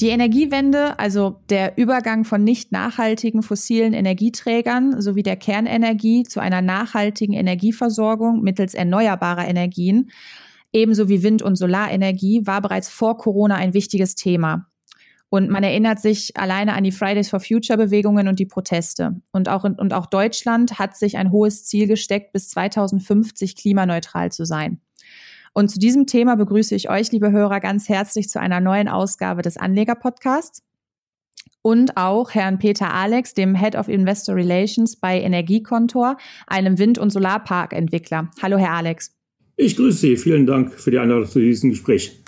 Die Energiewende, also der Übergang von nicht nachhaltigen fossilen Energieträgern sowie der Kernenergie zu einer nachhaltigen Energieversorgung mittels erneuerbarer Energien, ebenso wie Wind- und Solarenergie, war bereits vor Corona ein wichtiges Thema. Und man erinnert sich alleine an die Fridays for Future Bewegungen und die Proteste. Und auch, und auch Deutschland hat sich ein hohes Ziel gesteckt, bis 2050 klimaneutral zu sein. Und zu diesem Thema begrüße ich euch, liebe Hörer, ganz herzlich zu einer neuen Ausgabe des Anleger-Podcasts und auch Herrn Peter Alex, dem Head of Investor Relations bei Energiekontor, einem Wind- und Solarparkentwickler. Hallo, Herr Alex. Ich grüße Sie. Vielen Dank für die Einladung zu diesem Gespräch.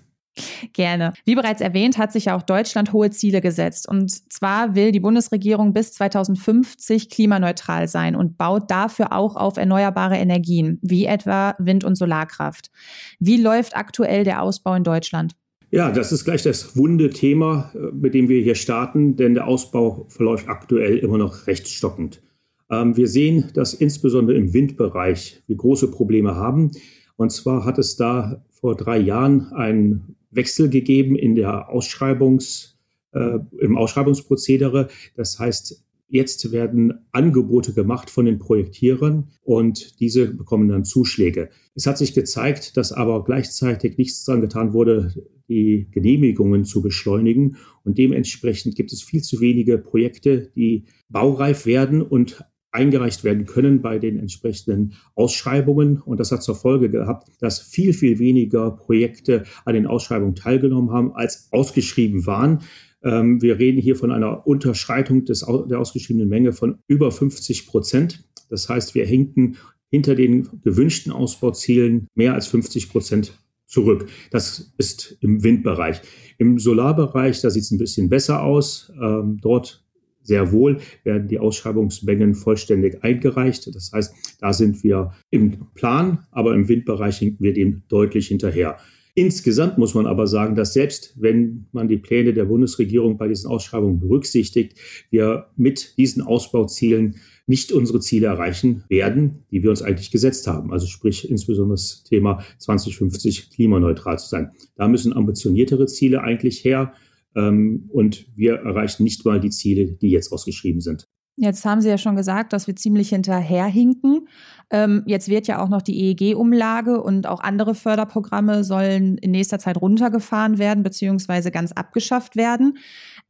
Gerne. Wie bereits erwähnt, hat sich ja auch Deutschland hohe Ziele gesetzt. Und zwar will die Bundesregierung bis 2050 klimaneutral sein und baut dafür auch auf erneuerbare Energien, wie etwa Wind- und Solarkraft. Wie läuft aktuell der Ausbau in Deutschland? Ja, das ist gleich das wunde Thema, äh, mit dem wir hier starten, denn der Ausbau verläuft aktuell immer noch recht stockend. Ähm, wir sehen, dass insbesondere im Windbereich wir große Probleme haben. Und zwar hat es da vor drei Jahren einen Wechsel gegeben in der Ausschreibungs, äh, im Ausschreibungsprozedere. Das heißt, jetzt werden Angebote gemacht von den Projektierern und diese bekommen dann Zuschläge. Es hat sich gezeigt, dass aber gleichzeitig nichts daran getan wurde, die Genehmigungen zu beschleunigen. Und dementsprechend gibt es viel zu wenige Projekte, die baureif werden und eingereicht werden können bei den entsprechenden Ausschreibungen. Und das hat zur Folge gehabt, dass viel, viel weniger Projekte an den Ausschreibungen teilgenommen haben, als ausgeschrieben waren. Ähm, wir reden hier von einer Unterschreitung des, der ausgeschriebenen Menge von über 50 Prozent. Das heißt, wir hinken hinter den gewünschten Ausbauzielen mehr als 50 Prozent zurück. Das ist im Windbereich. Im Solarbereich, da sieht es ein bisschen besser aus. Ähm, dort sehr wohl werden die Ausschreibungsmengen vollständig eingereicht. Das heißt, da sind wir im Plan, aber im Windbereich hinken wir dem deutlich hinterher. Insgesamt muss man aber sagen, dass selbst wenn man die Pläne der Bundesregierung bei diesen Ausschreibungen berücksichtigt, wir mit diesen Ausbauzielen nicht unsere Ziele erreichen werden, die wir uns eigentlich gesetzt haben. Also sprich insbesondere das Thema 2050 klimaneutral zu sein. Da müssen ambitioniertere Ziele eigentlich her. Ähm, und wir erreichen nicht mal die Ziele, die jetzt ausgeschrieben sind. Jetzt haben Sie ja schon gesagt, dass wir ziemlich hinterherhinken. Ähm, jetzt wird ja auch noch die EEG-Umlage und auch andere Förderprogramme sollen in nächster Zeit runtergefahren werden beziehungsweise ganz abgeschafft werden.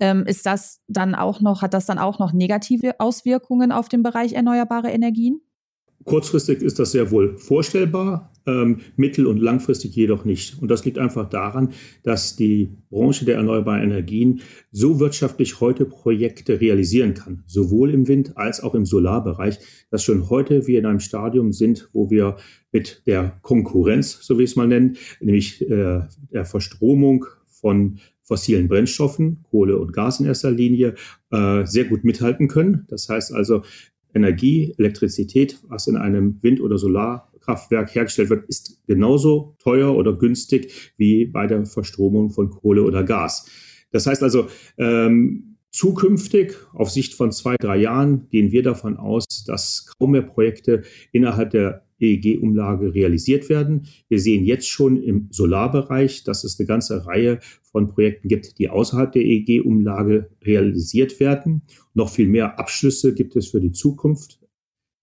Ähm, ist das dann auch noch, hat das dann auch noch negative Auswirkungen auf den Bereich erneuerbare Energien? Kurzfristig ist das sehr wohl vorstellbar, mittel- und langfristig jedoch nicht. Und das liegt einfach daran, dass die Branche der erneuerbaren Energien so wirtschaftlich heute Projekte realisieren kann, sowohl im Wind- als auch im Solarbereich, dass schon heute wir in einem Stadium sind, wo wir mit der Konkurrenz, so wie ich es mal nennen, nämlich äh, der Verstromung von fossilen Brennstoffen, Kohle und Gas in erster Linie, äh, sehr gut mithalten können. Das heißt also, Energie, Elektrizität, was in einem Wind- oder Solarkraftwerk hergestellt wird, ist genauso teuer oder günstig wie bei der Verstromung von Kohle oder Gas. Das heißt also, ähm, zukünftig, auf Sicht von zwei, drei Jahren, gehen wir davon aus, dass kaum mehr Projekte innerhalb der EEG-Umlage realisiert werden. Wir sehen jetzt schon im Solarbereich, dass es eine ganze Reihe von Projekten gibt, die außerhalb der EEG-Umlage realisiert werden. Noch viel mehr Abschlüsse gibt es für die Zukunft.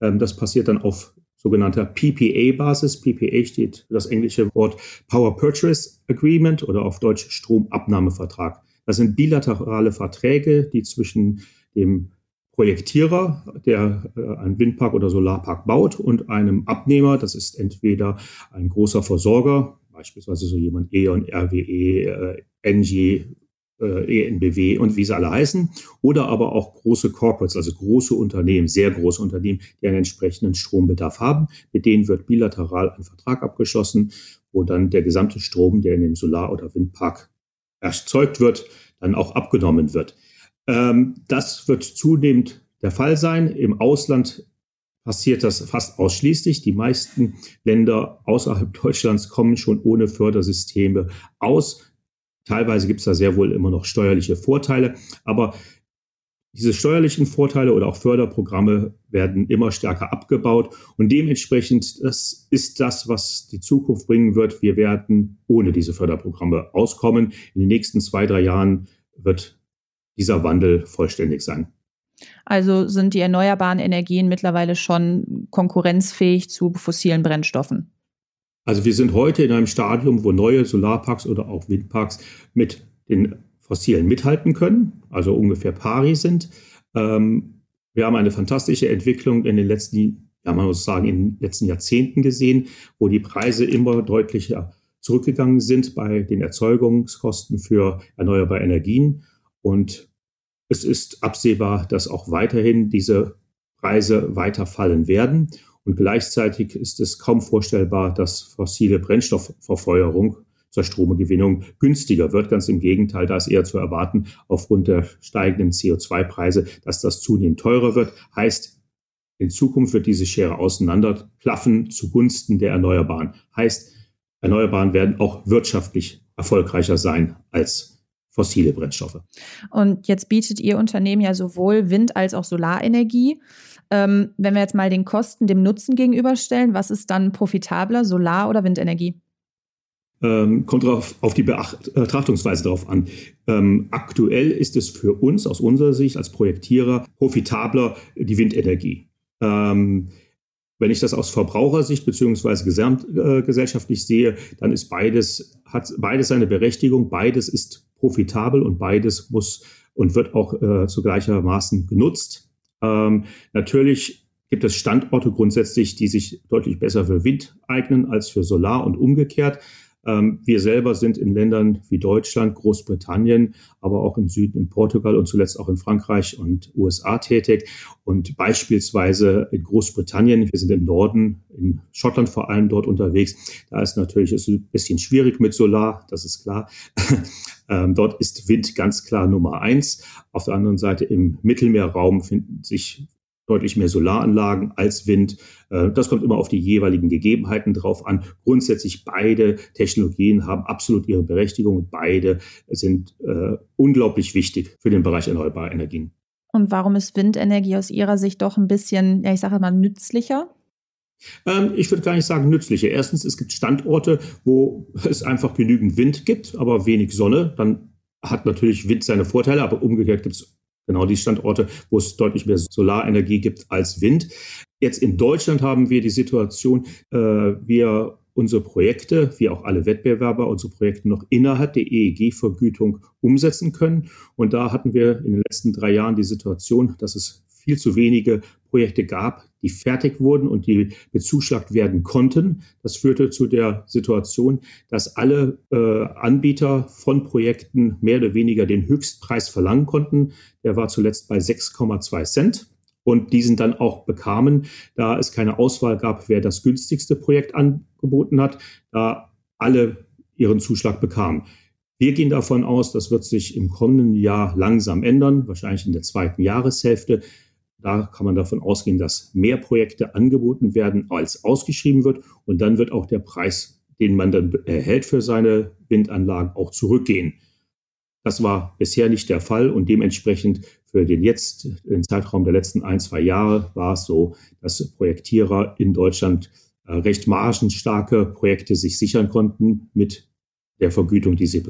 Ähm, das passiert dann auf sogenannter PPA-Basis. PPA steht das englische Wort Power Purchase Agreement oder auf Deutsch Stromabnahmevertrag. Das sind bilaterale Verträge, die zwischen dem Projektierer, der äh, einen Windpark oder Solarpark baut und einem Abnehmer, das ist entweder ein großer Versorger, beispielsweise so jemand E.ON, RWE, äh, Engie, äh, ENBW und wie sie alle heißen, oder aber auch große Corporates, also große Unternehmen, sehr große Unternehmen, die einen entsprechenden Strombedarf haben. Mit denen wird bilateral ein Vertrag abgeschlossen, wo dann der gesamte Strom, der in dem Solar- oder Windpark erzeugt wird, dann auch abgenommen wird. Ähm, das wird zunehmend der Fall sein. Im Ausland passiert das fast ausschließlich. Die meisten Länder außerhalb Deutschlands kommen schon ohne Fördersysteme aus. Teilweise gibt es da sehr wohl immer noch steuerliche Vorteile, aber diese steuerlichen Vorteile oder auch Förderprogramme werden immer stärker abgebaut und dementsprechend, das ist das, was die Zukunft bringen wird. Wir werden ohne diese Förderprogramme auskommen. In den nächsten zwei, drei Jahren wird dieser Wandel vollständig sein. Also sind die erneuerbaren Energien mittlerweile schon konkurrenzfähig zu fossilen Brennstoffen? Also wir sind heute in einem Stadium, wo neue Solarparks oder auch Windparks mit den fossilen mithalten können, also ungefähr pari sind. Ähm, wir haben eine fantastische Entwicklung in den letzten, ja, man muss sagen, in den letzten Jahrzehnten gesehen, wo die Preise immer deutlicher zurückgegangen sind bei den Erzeugungskosten für erneuerbare Energien. Und es ist absehbar, dass auch weiterhin diese Preise weiter fallen werden. Und gleichzeitig ist es kaum vorstellbar, dass fossile Brennstoffverfeuerung zur Stromegewinnung günstiger wird. Ganz im Gegenteil, da ist eher zu erwarten, aufgrund der steigenden CO2-Preise, dass das zunehmend teurer wird. Heißt, in Zukunft wird diese Schere auseinanderklaffen zugunsten der Erneuerbaren. Heißt, Erneuerbaren werden auch wirtschaftlich erfolgreicher sein als fossile Brennstoffe. Und jetzt bietet Ihr Unternehmen ja sowohl Wind- als auch Solarenergie. Ähm, wenn wir jetzt mal den Kosten dem Nutzen gegenüberstellen, was ist dann profitabler, Solar- oder Windenergie? Ähm, kommt drauf, auf die Betrachtungsweise darauf an. Ähm, aktuell ist es für uns aus unserer Sicht als Projektierer profitabler die Windenergie. Ähm, wenn ich das aus Verbrauchersicht beziehungsweise gesamtgesellschaftlich äh, sehe, dann ist beides, hat beides seine Berechtigung, beides ist profitabel und beides muss und wird auch äh, zu gleichermaßen genutzt. Ähm, natürlich gibt es Standorte grundsätzlich, die sich deutlich besser für Wind eignen als für Solar und umgekehrt. Ähm, wir selber sind in Ländern wie Deutschland, Großbritannien, aber auch im Süden in Portugal und zuletzt auch in Frankreich und USA tätig. Und beispielsweise in Großbritannien, wir sind im Norden, in Schottland vor allem dort unterwegs. Da ist natürlich ist ein bisschen schwierig mit Solar, das ist klar. Ähm, dort ist Wind ganz klar Nummer eins. Auf der anderen Seite im Mittelmeerraum finden sich deutlich mehr Solaranlagen als Wind. Äh, das kommt immer auf die jeweiligen Gegebenheiten drauf an. Grundsätzlich beide Technologien haben absolut ihre Berechtigung und beide sind äh, unglaublich wichtig für den Bereich erneuerbare Energien. Und warum ist Windenergie aus Ihrer Sicht doch ein bisschen, ja, ich sage mal, nützlicher? Ähm, ich würde gar nicht sagen nützlicher. Erstens, es gibt Standorte, wo es einfach genügend Wind gibt, aber wenig Sonne. Dann hat natürlich Wind seine Vorteile, aber umgekehrt gibt es genau die Standorte, wo es deutlich mehr Solarenergie gibt als Wind. Jetzt in Deutschland haben wir die Situation, äh, wir unsere Projekte, wie auch alle Wettbewerber, unsere Projekte noch innerhalb der EEG-Vergütung umsetzen können. Und da hatten wir in den letzten drei Jahren die Situation, dass es viel zu wenige Projekte gab, die fertig wurden und die bezuschlagt werden konnten. Das führte zu der Situation, dass alle äh, Anbieter von Projekten mehr oder weniger den Höchstpreis verlangen konnten. Der war zuletzt bei 6,2 Cent und diesen dann auch bekamen, da es keine Auswahl gab, wer das günstigste Projekt angeboten hat, da alle ihren Zuschlag bekamen. Wir gehen davon aus, das wird sich im kommenden Jahr langsam ändern, wahrscheinlich in der zweiten Jahreshälfte. Da kann man davon ausgehen, dass mehr Projekte angeboten werden, als ausgeschrieben wird. Und dann wird auch der Preis, den man dann erhält für seine Windanlagen, auch zurückgehen. Das war bisher nicht der Fall und dementsprechend für den jetzt, den Zeitraum der letzten ein, zwei Jahre war es so, dass Projektierer in Deutschland äh, recht margenstarke Projekte sich sichern konnten mit der Vergütung, die sie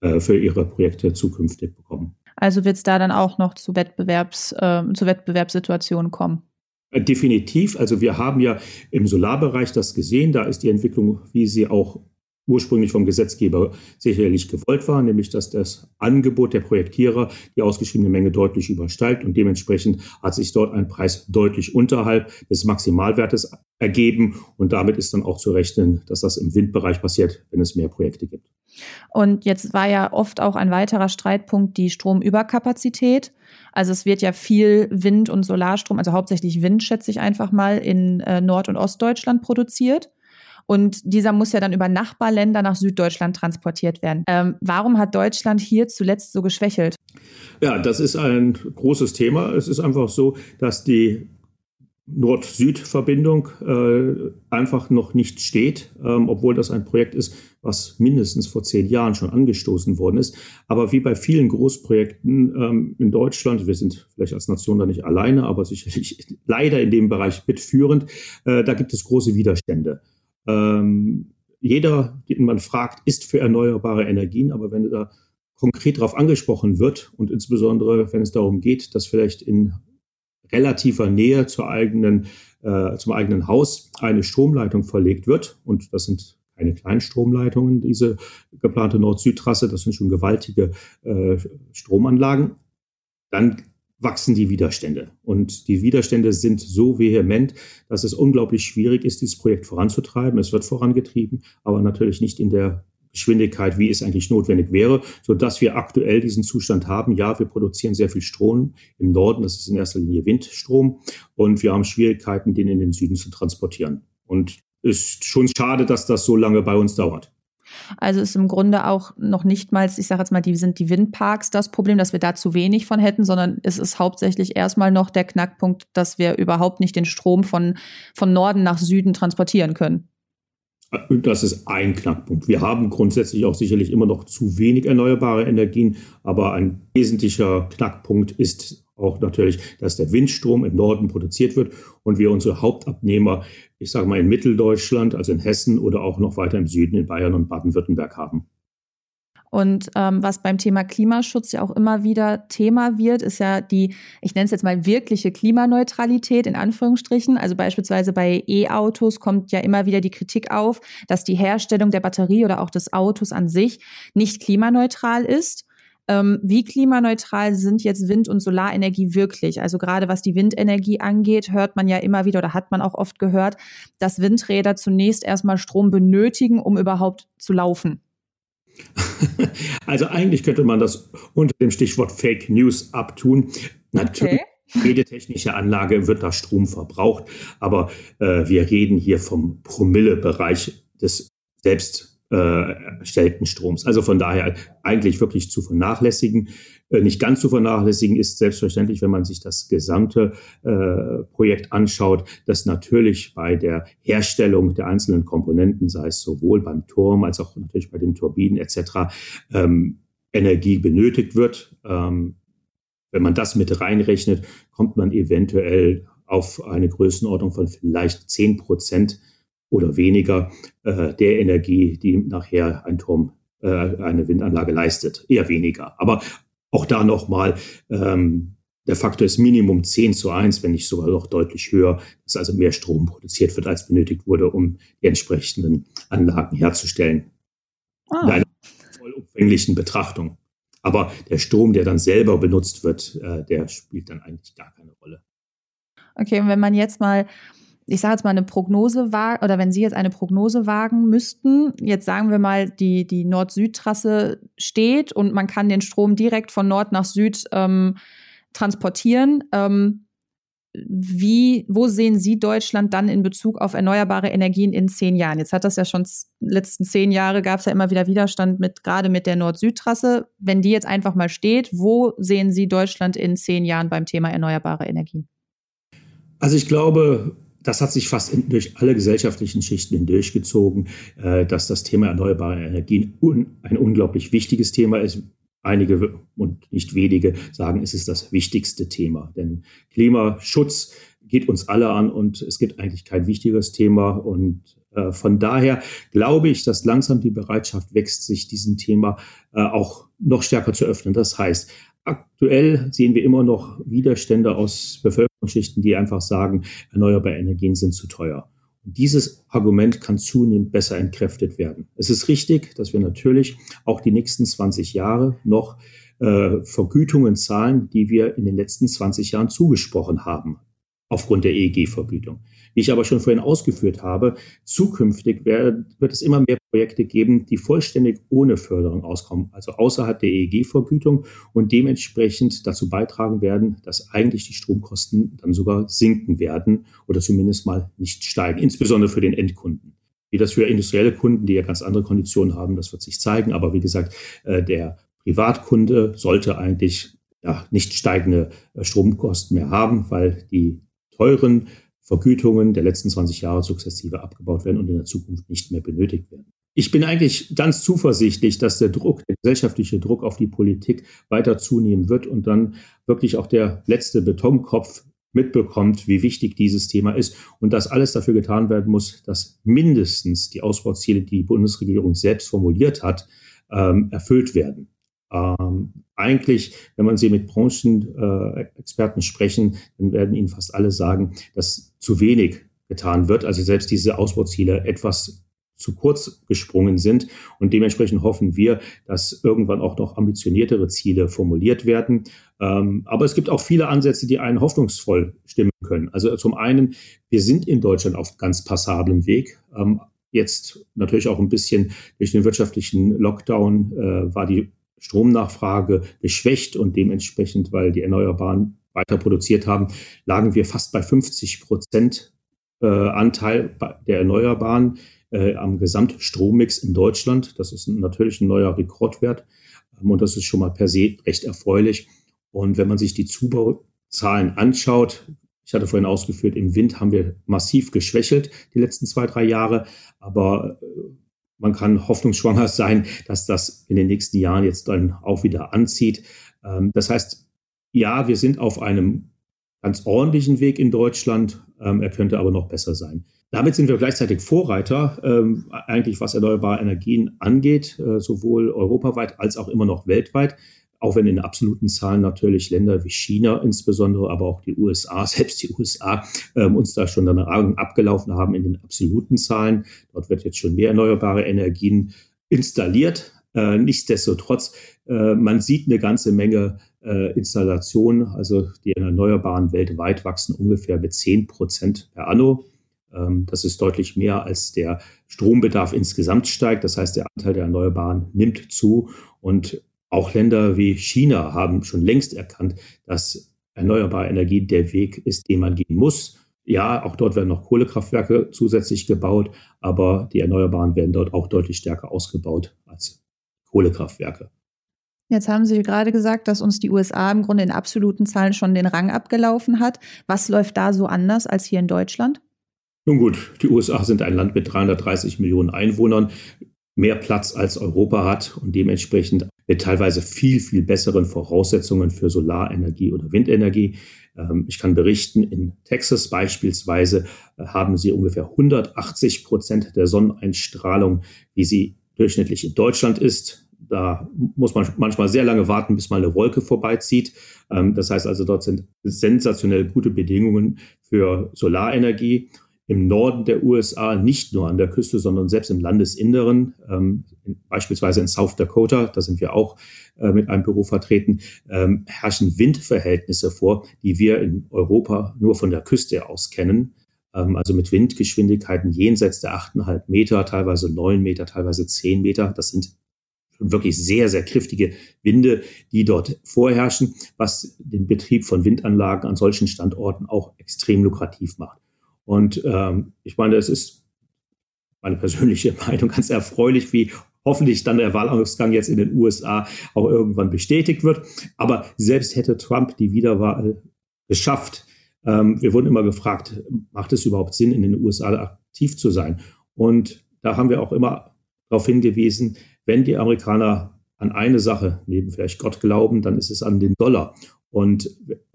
äh, für ihre Projekte zukünftig bekommen. Also wird es da dann auch noch zu, Wettbewerbs, äh, zu Wettbewerbssituationen kommen? Äh, definitiv. Also wir haben ja im Solarbereich das gesehen. Da ist die Entwicklung, wie sie auch ursprünglich vom Gesetzgeber sicherlich gewollt war, nämlich dass das Angebot der Projektierer die ausgeschriebene Menge deutlich übersteigt und dementsprechend hat sich dort ein Preis deutlich unterhalb des Maximalwertes ergeben und damit ist dann auch zu rechnen, dass das im Windbereich passiert, wenn es mehr Projekte gibt. Und jetzt war ja oft auch ein weiterer Streitpunkt die Stromüberkapazität. Also es wird ja viel Wind- und Solarstrom, also hauptsächlich Wind, schätze ich einfach mal, in äh, Nord- und Ostdeutschland produziert. Und dieser muss ja dann über Nachbarländer nach Süddeutschland transportiert werden. Ähm, warum hat Deutschland hier zuletzt so geschwächelt? Ja, das ist ein großes Thema. Es ist einfach so, dass die Nord-Süd-Verbindung äh, einfach noch nicht steht, ähm, obwohl das ein Projekt ist, was mindestens vor zehn Jahren schon angestoßen worden ist. Aber wie bei vielen Großprojekten ähm, in Deutschland, wir sind vielleicht als Nation da nicht alleine, aber sicherlich leider in dem Bereich mitführend, äh, da gibt es große Widerstände. Ähm, jeder, den man fragt, ist für erneuerbare Energien, aber wenn da konkret darauf angesprochen wird und insbesondere, wenn es darum geht, dass vielleicht in relativer Nähe zur eigenen, äh, zum eigenen Haus eine Stromleitung verlegt wird. Und das sind keine kleinen Stromleitungen, diese geplante Nord-Süd-Trasse, das sind schon gewaltige äh, Stromanlagen. Dann wachsen die Widerstände. Und die Widerstände sind so vehement, dass es unglaublich schwierig ist, dieses Projekt voranzutreiben. Es wird vorangetrieben, aber natürlich nicht in der Geschwindigkeit, wie es eigentlich notwendig wäre, so dass wir aktuell diesen Zustand haben. Ja, wir produzieren sehr viel Strom im Norden, das ist in erster Linie Windstrom, und wir haben Schwierigkeiten, den in den Süden zu transportieren. Und ist schon schade, dass das so lange bei uns dauert. Also ist im Grunde auch noch nicht mal, ich sage jetzt mal, die sind die Windparks das Problem, dass wir da zu wenig von hätten, sondern es ist hauptsächlich erstmal noch der Knackpunkt, dass wir überhaupt nicht den Strom von, von Norden nach Süden transportieren können. Das ist ein Knackpunkt. Wir haben grundsätzlich auch sicherlich immer noch zu wenig erneuerbare Energien, aber ein wesentlicher Knackpunkt ist auch natürlich, dass der Windstrom im Norden produziert wird und wir unsere Hauptabnehmer, ich sage mal in Mitteldeutschland, also in Hessen oder auch noch weiter im Süden in Bayern und Baden-Württemberg haben. Und ähm, was beim Thema Klimaschutz ja auch immer wieder Thema wird, ist ja die, ich nenne es jetzt mal wirkliche Klimaneutralität in Anführungsstrichen. Also beispielsweise bei E-Autos kommt ja immer wieder die Kritik auf, dass die Herstellung der Batterie oder auch des Autos an sich nicht klimaneutral ist. Ähm, wie klimaneutral sind jetzt Wind- und Solarenergie wirklich? Also gerade was die Windenergie angeht, hört man ja immer wieder oder hat man auch oft gehört, dass Windräder zunächst erstmal Strom benötigen, um überhaupt zu laufen. Also eigentlich könnte man das unter dem Stichwort Fake News abtun. Natürlich. Okay. Jede technische Anlage wird da Strom verbraucht, aber äh, wir reden hier vom Promille-Bereich des selbst erstellten Stroms. Also von daher eigentlich wirklich zu vernachlässigen. Äh, nicht ganz zu vernachlässigen ist selbstverständlich, wenn man sich das gesamte äh, Projekt anschaut, dass natürlich bei der Herstellung der einzelnen Komponenten, sei es sowohl beim Turm als auch natürlich bei den Turbinen etc., ähm, Energie benötigt wird. Ähm, wenn man das mit reinrechnet, kommt man eventuell auf eine Größenordnung von vielleicht zehn Prozent oder weniger äh, der Energie, die nachher ein Turm, äh, eine Windanlage leistet. Eher weniger. Aber auch da nochmal, ähm, der Faktor ist Minimum 10 zu 1, wenn nicht sogar noch deutlich höher, dass also mehr Strom produziert wird, als benötigt wurde, um die entsprechenden Anlagen herzustellen. Ah. In einer vollumfänglichen Betrachtung. Aber der Strom, der dann selber benutzt wird, äh, der spielt dann eigentlich gar keine Rolle. Okay, und wenn man jetzt mal ich sage jetzt mal eine Prognose wagen, oder wenn Sie jetzt eine Prognose wagen müssten, jetzt sagen wir mal, die, die Nord-Süd-Trasse steht und man kann den Strom direkt von Nord nach Süd ähm, transportieren. Ähm, wie, wo sehen Sie Deutschland dann in Bezug auf erneuerbare Energien in zehn Jahren? Jetzt hat das ja schon letzten zehn Jahre gab es ja immer wieder Widerstand mit gerade mit der Nord-Süd-Trasse. Wenn die jetzt einfach mal steht, wo sehen Sie Deutschland in zehn Jahren beim Thema erneuerbare Energien? Also ich glaube, das hat sich fast in, durch alle gesellschaftlichen Schichten hindurchgezogen, äh, dass das Thema erneuerbare Energien un, ein unglaublich wichtiges Thema ist. Einige und nicht wenige sagen, es ist das wichtigste Thema. Denn Klimaschutz geht uns alle an und es gibt eigentlich kein wichtigeres Thema. Und äh, von daher glaube ich, dass langsam die Bereitschaft wächst, sich diesem Thema äh, auch noch stärker zu öffnen. Das heißt, aktuell sehen wir immer noch Widerstände aus Bevölkerung Schichten, die einfach sagen, erneuerbare Energien sind zu teuer. Und dieses Argument kann zunehmend besser entkräftet werden. Es ist richtig, dass wir natürlich auch die nächsten 20 Jahre noch äh, Vergütungen zahlen, die wir in den letzten 20 Jahren zugesprochen haben, aufgrund der EEG-Vergütung. Wie ich aber schon vorhin ausgeführt habe, zukünftig wird es immer mehr Projekte geben, die vollständig ohne Förderung auskommen, also außerhalb der EEG-Vergütung und dementsprechend dazu beitragen werden, dass eigentlich die Stromkosten dann sogar sinken werden oder zumindest mal nicht steigen, insbesondere für den Endkunden. Wie das für industrielle Kunden, die ja ganz andere Konditionen haben, das wird sich zeigen. Aber wie gesagt, äh, der Privatkunde sollte eigentlich ja, nicht steigende äh, Stromkosten mehr haben, weil die teuren Vergütungen der letzten 20 Jahre sukzessive abgebaut werden und in der Zukunft nicht mehr benötigt werden. Ich bin eigentlich ganz zuversichtlich, dass der Druck, der gesellschaftliche Druck auf die Politik weiter zunehmen wird und dann wirklich auch der letzte Betonkopf mitbekommt, wie wichtig dieses Thema ist und dass alles dafür getan werden muss, dass mindestens die Ausbauziele, die die Bundesregierung selbst formuliert hat, ähm, erfüllt werden. Ähm, eigentlich, wenn man sie mit Branchenexperten äh, sprechen, dann werden ihnen fast alle sagen, dass zu wenig getan wird. Also selbst diese Ausbauziele etwas zu kurz gesprungen sind. Und dementsprechend hoffen wir, dass irgendwann auch noch ambitioniertere Ziele formuliert werden. Ähm, aber es gibt auch viele Ansätze, die einen hoffnungsvoll stimmen können. Also zum einen, wir sind in Deutschland auf ganz passablem Weg. Ähm, jetzt natürlich auch ein bisschen durch den wirtschaftlichen Lockdown äh, war die Stromnachfrage geschwächt und dementsprechend, weil die Erneuerbaren weiter produziert haben, lagen wir fast bei 50 Prozent äh, Anteil der Erneuerbaren äh, am Gesamtstrommix in Deutschland. Das ist natürlich ein neuer Rekordwert ähm, und das ist schon mal per se recht erfreulich. Und wenn man sich die Zubauzahlen anschaut, ich hatte vorhin ausgeführt, im Wind haben wir massiv geschwächelt die letzten zwei, drei Jahre, aber äh, man kann hoffnungsschwanger sein, dass das in den nächsten Jahren jetzt dann auch wieder anzieht. Ähm, das heißt, ja, wir sind auf einem ganz ordentlichen Weg in Deutschland. Ähm, er könnte aber noch besser sein. Damit sind wir gleichzeitig Vorreiter, ähm, eigentlich was erneuerbare Energien angeht, äh, sowohl europaweit als auch immer noch weltweit auch wenn in absoluten Zahlen natürlich Länder wie China insbesondere, aber auch die USA, selbst die USA, äh, uns da schon eine Augen abgelaufen haben in den absoluten Zahlen. Dort wird jetzt schon mehr erneuerbare Energien installiert. Äh, nichtsdestotrotz, äh, man sieht eine ganze Menge äh, Installationen. Also die Erneuerbaren weltweit wachsen ungefähr mit 10 Prozent per anno. Ähm, das ist deutlich mehr als der Strombedarf insgesamt steigt. Das heißt, der Anteil der Erneuerbaren nimmt zu. Und auch Länder wie China haben schon längst erkannt, dass erneuerbare Energie der Weg ist, den man gehen muss. Ja, auch dort werden noch Kohlekraftwerke zusätzlich gebaut, aber die Erneuerbaren werden dort auch deutlich stärker ausgebaut als Kohlekraftwerke. Jetzt haben Sie gerade gesagt, dass uns die USA im Grunde in absoluten Zahlen schon den Rang abgelaufen hat. Was läuft da so anders als hier in Deutschland? Nun gut, die USA sind ein Land mit 330 Millionen Einwohnern, mehr Platz als Europa hat und dementsprechend mit teilweise viel, viel besseren Voraussetzungen für Solarenergie oder Windenergie. Ähm, ich kann berichten, in Texas beispielsweise äh, haben sie ungefähr 180 Prozent der Sonneneinstrahlung, wie sie durchschnittlich in Deutschland ist. Da muss man manchmal sehr lange warten, bis mal eine Wolke vorbeizieht. Ähm, das heißt also, dort sind sensationell gute Bedingungen für Solarenergie im Norden der USA, nicht nur an der Küste, sondern selbst im Landesinneren, ähm, beispielsweise in South Dakota, da sind wir auch äh, mit einem Büro vertreten, ähm, herrschen Windverhältnisse vor, die wir in Europa nur von der Küste aus kennen. Ähm, also mit Windgeschwindigkeiten jenseits der 8,5 Meter, teilweise 9 Meter, teilweise 10 Meter. Das sind wirklich sehr, sehr kräftige Winde, die dort vorherrschen, was den Betrieb von Windanlagen an solchen Standorten auch extrem lukrativ macht. Und ähm, ich meine, es ist meine persönliche Meinung ganz erfreulich, wie hoffentlich dann der Wahlausgang jetzt in den USA auch irgendwann bestätigt wird. Aber selbst hätte Trump die Wiederwahl geschafft, ähm, wir wurden immer gefragt, macht es überhaupt Sinn, in den USA aktiv zu sein? Und da haben wir auch immer darauf hingewiesen, wenn die Amerikaner an eine Sache, neben vielleicht Gott glauben, dann ist es an den Dollar. Und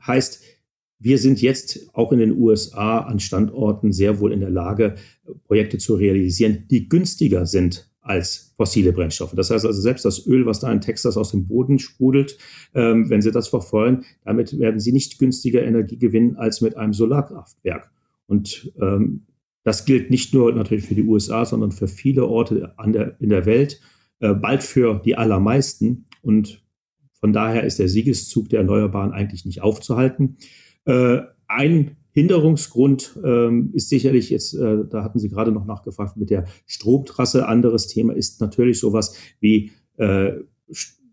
heißt, wir sind jetzt auch in den USA an Standorten sehr wohl in der Lage, Projekte zu realisieren, die günstiger sind als fossile Brennstoffe. Das heißt also, selbst das Öl, was da in Texas aus dem Boden sprudelt, ähm, wenn Sie das verfeuern, damit werden Sie nicht günstiger Energie gewinnen als mit einem Solarkraftwerk. Und ähm, das gilt nicht nur natürlich für die USA, sondern für viele Orte der, in der Welt, äh, bald für die allermeisten. Und von daher ist der Siegeszug der Erneuerbaren eigentlich nicht aufzuhalten. Äh, ein Hinderungsgrund ähm, ist sicherlich jetzt, äh, da hatten Sie gerade noch nachgefragt, mit der Stromtrasse. Anderes Thema ist natürlich sowas wie äh,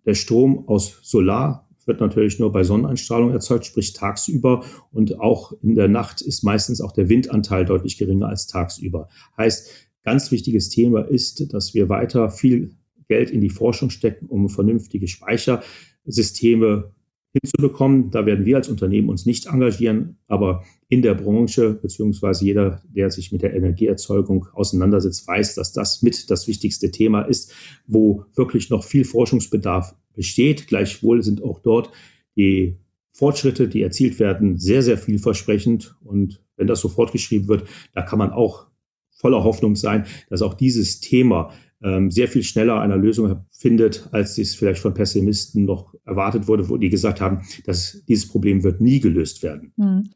der Strom aus Solar wird natürlich nur bei Sonneneinstrahlung erzeugt, sprich tagsüber. Und auch in der Nacht ist meistens auch der Windanteil deutlich geringer als tagsüber. Heißt, ganz wichtiges Thema ist, dass wir weiter viel Geld in die Forschung stecken, um vernünftige Speichersysteme hinzubekommen. Da werden wir als Unternehmen uns nicht engagieren, aber in der Branche beziehungsweise jeder, der sich mit der Energieerzeugung auseinandersetzt, weiß, dass das mit das wichtigste Thema ist, wo wirklich noch viel Forschungsbedarf besteht. Gleichwohl sind auch dort die Fortschritte, die erzielt werden, sehr, sehr vielversprechend. Und wenn das so fortgeschrieben wird, da kann man auch voller Hoffnung sein, dass auch dieses Thema ähm, sehr viel schneller einer Lösung findet, als dies vielleicht von Pessimisten noch erwartet wurde, wo die gesagt haben, dass dieses Problem wird nie gelöst werden. Mhm.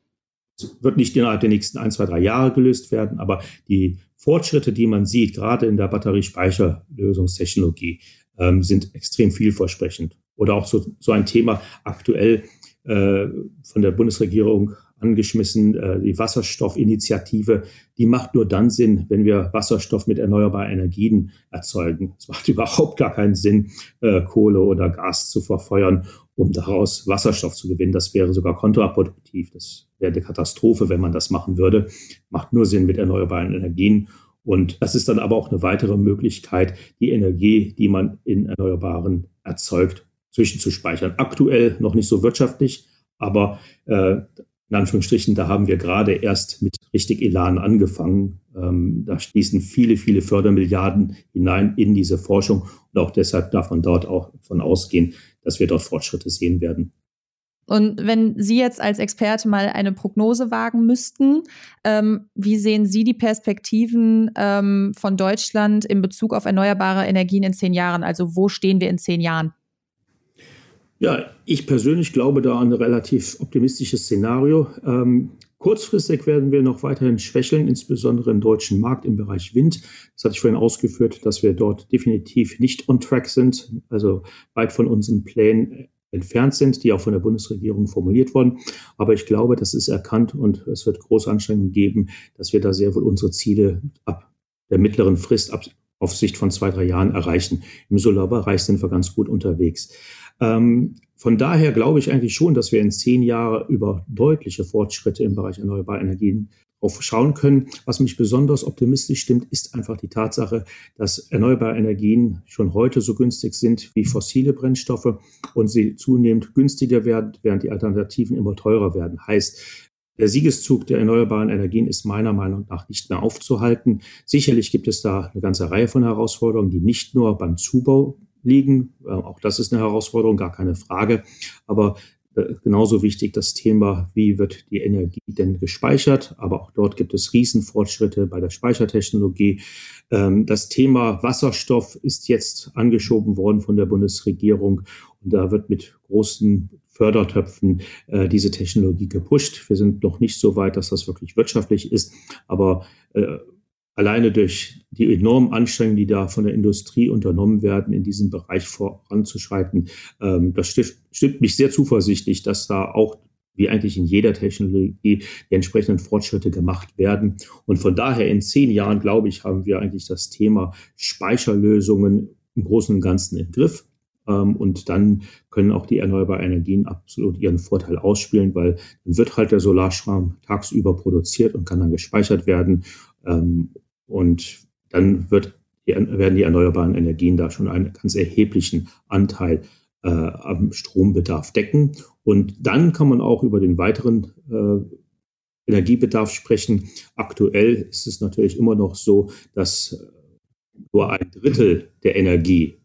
Es wird nicht innerhalb der nächsten ein, zwei, drei Jahre gelöst werden, aber die Fortschritte, die man sieht, gerade in der Batteriespeicherlösungstechnologie, ähm, sind extrem vielversprechend. Oder auch so, so ein Thema aktuell äh, von der Bundesregierung angeschmissen, äh, die Wasserstoffinitiative, die macht nur dann Sinn, wenn wir Wasserstoff mit erneuerbaren Energien erzeugen. Es macht überhaupt gar keinen Sinn, äh, Kohle oder Gas zu verfeuern, um daraus Wasserstoff zu gewinnen. Das wäre sogar kontraproduktiv. Das wäre eine Katastrophe, wenn man das machen würde. Macht nur Sinn mit erneuerbaren Energien. Und das ist dann aber auch eine weitere Möglichkeit, die Energie, die man in Erneuerbaren erzeugt, zwischenzuspeichern. Aktuell noch nicht so wirtschaftlich, aber äh, in Anführungsstrichen, da haben wir gerade erst mit richtig Elan angefangen. Ähm, da schließen viele, viele Fördermilliarden hinein in diese Forschung. Und auch deshalb darf man dort auch von ausgehen, dass wir dort Fortschritte sehen werden. Und wenn Sie jetzt als Experte mal eine Prognose wagen müssten, ähm, wie sehen Sie die Perspektiven ähm, von Deutschland in Bezug auf erneuerbare Energien in zehn Jahren? Also wo stehen wir in zehn Jahren? Ja, ich persönlich glaube da an ein relativ optimistisches Szenario. Ähm, kurzfristig werden wir noch weiterhin schwächeln, insbesondere im deutschen Markt im Bereich Wind. Das hatte ich vorhin ausgeführt, dass wir dort definitiv nicht on track sind, also weit von unseren Plänen entfernt sind, die auch von der Bundesregierung formuliert wurden. Aber ich glaube, das ist erkannt und es wird große Anstrengungen geben, dass wir da sehr wohl unsere Ziele ab der mittleren Frist, ab, auf Sicht von zwei, drei Jahren erreichen. Im Solarbereich sind wir ganz gut unterwegs. Ähm, von daher glaube ich eigentlich schon, dass wir in zehn Jahren über deutliche Fortschritte im Bereich erneuerbarer Energien schauen können. Was mich besonders optimistisch stimmt, ist einfach die Tatsache, dass erneuerbare Energien schon heute so günstig sind wie fossile Brennstoffe und sie zunehmend günstiger werden, während die Alternativen immer teurer werden. Heißt, der Siegeszug der erneuerbaren Energien ist meiner Meinung nach nicht mehr aufzuhalten. Sicherlich gibt es da eine ganze Reihe von Herausforderungen, die nicht nur beim Zubau liegen. Äh, auch das ist eine Herausforderung, gar keine Frage. Aber äh, genauso wichtig das Thema, wie wird die Energie denn gespeichert. Aber auch dort gibt es Riesenfortschritte bei der Speichertechnologie. Ähm, das Thema Wasserstoff ist jetzt angeschoben worden von der Bundesregierung. Und da wird mit großen Fördertöpfen äh, diese Technologie gepusht. Wir sind noch nicht so weit, dass das wirklich wirtschaftlich ist. Aber alleine durch die enormen Anstrengungen, die da von der Industrie unternommen werden, in diesem Bereich voranzuschreiten, ähm, das stimmt, mich sehr zuversichtlich, dass da auch wie eigentlich in jeder Technologie die entsprechenden Fortschritte gemacht werden. Und von daher in zehn Jahren, glaube ich, haben wir eigentlich das Thema Speicherlösungen im Großen und Ganzen im Griff. Ähm, und dann können auch die erneuerbaren Energien absolut ihren Vorteil ausspielen, weil dann wird halt der Solarstrom tagsüber produziert und kann dann gespeichert werden. Ähm, und dann wird, werden die erneuerbaren Energien da schon einen ganz erheblichen Anteil äh, am Strombedarf decken. Und dann kann man auch über den weiteren äh, Energiebedarf sprechen. Aktuell ist es natürlich immer noch so, dass nur ein Drittel der Energie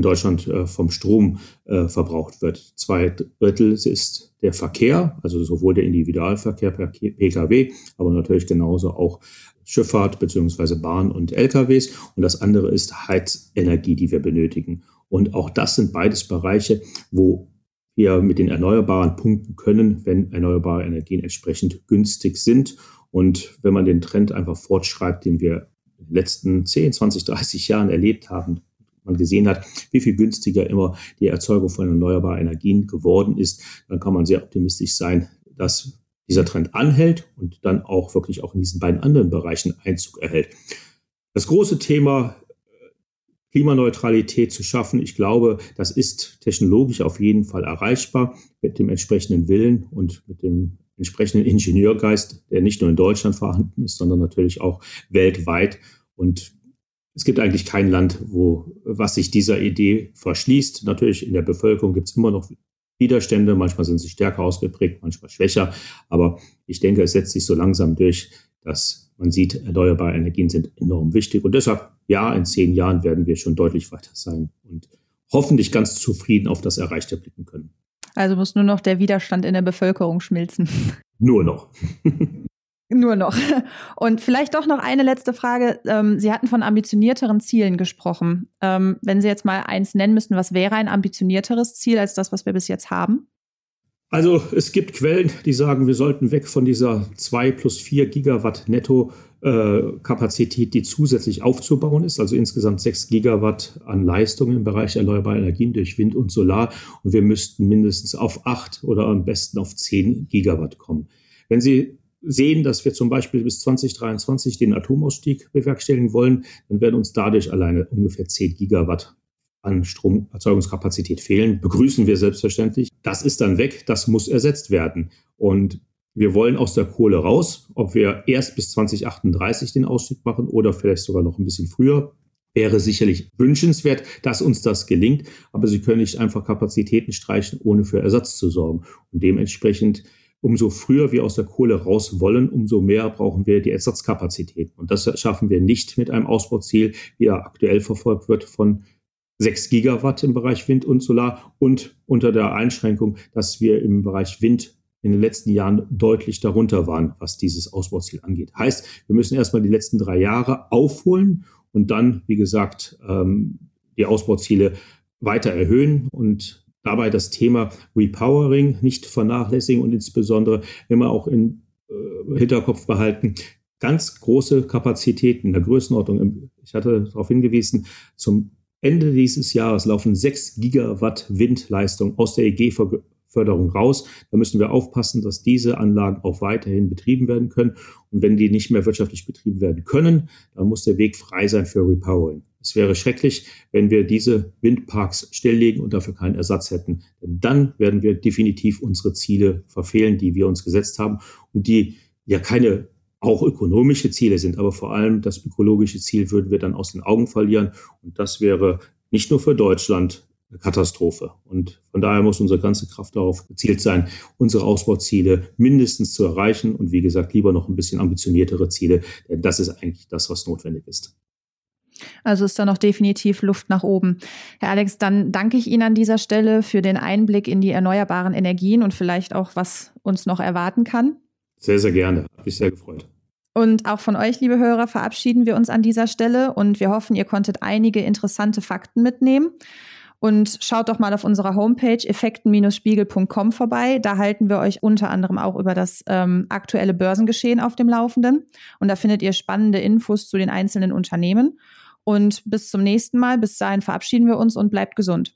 in Deutschland äh, vom Strom äh, verbraucht wird. Zwei Drittel ist der Verkehr, also sowohl der Individualverkehr per Pkw, aber natürlich genauso auch Schifffahrt beziehungsweise Bahn und LKWs. Und das andere ist Heizenergie, die wir benötigen. Und auch das sind beides Bereiche, wo wir mit den Erneuerbaren punkten können, wenn erneuerbare Energien entsprechend günstig sind. Und wenn man den Trend einfach fortschreibt, den wir in den letzten 10, 20, 30 Jahren erlebt haben, man gesehen hat, wie viel günstiger immer die Erzeugung von erneuerbaren Energien geworden ist, dann kann man sehr optimistisch sein, dass dieser Trend anhält und dann auch wirklich auch in diesen beiden anderen Bereichen Einzug erhält. Das große Thema Klimaneutralität zu schaffen, ich glaube, das ist technologisch auf jeden Fall erreichbar mit dem entsprechenden Willen und mit dem entsprechenden Ingenieurgeist, der nicht nur in Deutschland vorhanden ist, sondern natürlich auch weltweit. Und es gibt eigentlich kein Land, wo, was sich dieser Idee verschließt. Natürlich in der Bevölkerung gibt es immer noch Widerstände, manchmal sind sie stärker ausgeprägt, manchmal schwächer. Aber ich denke, es setzt sich so langsam durch, dass man sieht, erneuerbare Energien sind enorm wichtig. Und deshalb, ja, in zehn Jahren werden wir schon deutlich weiter sein und hoffentlich ganz zufrieden auf das Erreichte blicken können. Also muss nur noch der Widerstand in der Bevölkerung schmilzen. Nur noch. Nur noch. Und vielleicht doch noch eine letzte Frage. Ähm, Sie hatten von ambitionierteren Zielen gesprochen. Ähm, wenn Sie jetzt mal eins nennen müssten, was wäre ein ambitionierteres Ziel als das, was wir bis jetzt haben? Also es gibt Quellen, die sagen, wir sollten weg von dieser 2 plus 4 Gigawatt Netto äh, Kapazität, die zusätzlich aufzubauen ist, also insgesamt 6 Gigawatt an Leistung im Bereich erneuerbarer Energien durch Wind und Solar. Und wir müssten mindestens auf 8 oder am besten auf 10 Gigawatt kommen. Wenn Sie sehen, dass wir zum Beispiel bis 2023 den Atomausstieg bewerkstelligen wollen, dann werden uns dadurch alleine ungefähr 10 Gigawatt an Stromerzeugungskapazität fehlen. Begrüßen wir selbstverständlich. Das ist dann weg, das muss ersetzt werden. Und wir wollen aus der Kohle raus. Ob wir erst bis 2038 den Ausstieg machen oder vielleicht sogar noch ein bisschen früher, wäre sicherlich wünschenswert, dass uns das gelingt. Aber Sie können nicht einfach Kapazitäten streichen, ohne für Ersatz zu sorgen. Und dementsprechend umso früher wir aus der Kohle raus wollen, umso mehr brauchen wir die Ersatzkapazitäten. Und das schaffen wir nicht mit einem Ausbauziel, wie er aktuell verfolgt wird, von 6 Gigawatt im Bereich Wind und Solar und unter der Einschränkung, dass wir im Bereich Wind in den letzten Jahren deutlich darunter waren, was dieses Ausbauziel angeht. Heißt, wir müssen erstmal die letzten drei Jahre aufholen und dann, wie gesagt, ähm, die Ausbauziele weiter erhöhen und dabei das Thema Repowering nicht vernachlässigen und insbesondere immer auch im äh, Hinterkopf behalten, ganz große Kapazitäten in der Größenordnung. Ich hatte darauf hingewiesen, zum Ende dieses Jahres laufen 6 Gigawatt Windleistung aus der EG-Förderung raus. Da müssen wir aufpassen, dass diese Anlagen auch weiterhin betrieben werden können. Und wenn die nicht mehr wirtschaftlich betrieben werden können, dann muss der Weg frei sein für Repowering. Es wäre schrecklich, wenn wir diese Windparks stilllegen und dafür keinen Ersatz hätten. Denn dann werden wir definitiv unsere Ziele verfehlen, die wir uns gesetzt haben und die ja keine auch ökonomische Ziele sind, aber vor allem das ökologische Ziel würden wir dann aus den Augen verlieren. Und das wäre nicht nur für Deutschland eine Katastrophe. Und von daher muss unsere ganze Kraft darauf gezielt sein, unsere Ausbauziele mindestens zu erreichen und wie gesagt, lieber noch ein bisschen ambitioniertere Ziele, denn das ist eigentlich das, was notwendig ist. Also ist da noch definitiv Luft nach oben. Herr Alex, dann danke ich Ihnen an dieser Stelle für den Einblick in die erneuerbaren Energien und vielleicht auch, was uns noch erwarten kann. Sehr, sehr gerne. Habe mich sehr gefreut. Und auch von euch, liebe Hörer, verabschieden wir uns an dieser Stelle und wir hoffen, ihr konntet einige interessante Fakten mitnehmen. Und schaut doch mal auf unserer Homepage effekten-spiegel.com vorbei. Da halten wir euch unter anderem auch über das ähm, aktuelle Börsengeschehen auf dem Laufenden. Und da findet ihr spannende Infos zu den einzelnen Unternehmen. Und bis zum nächsten Mal. Bis dahin verabschieden wir uns und bleibt gesund.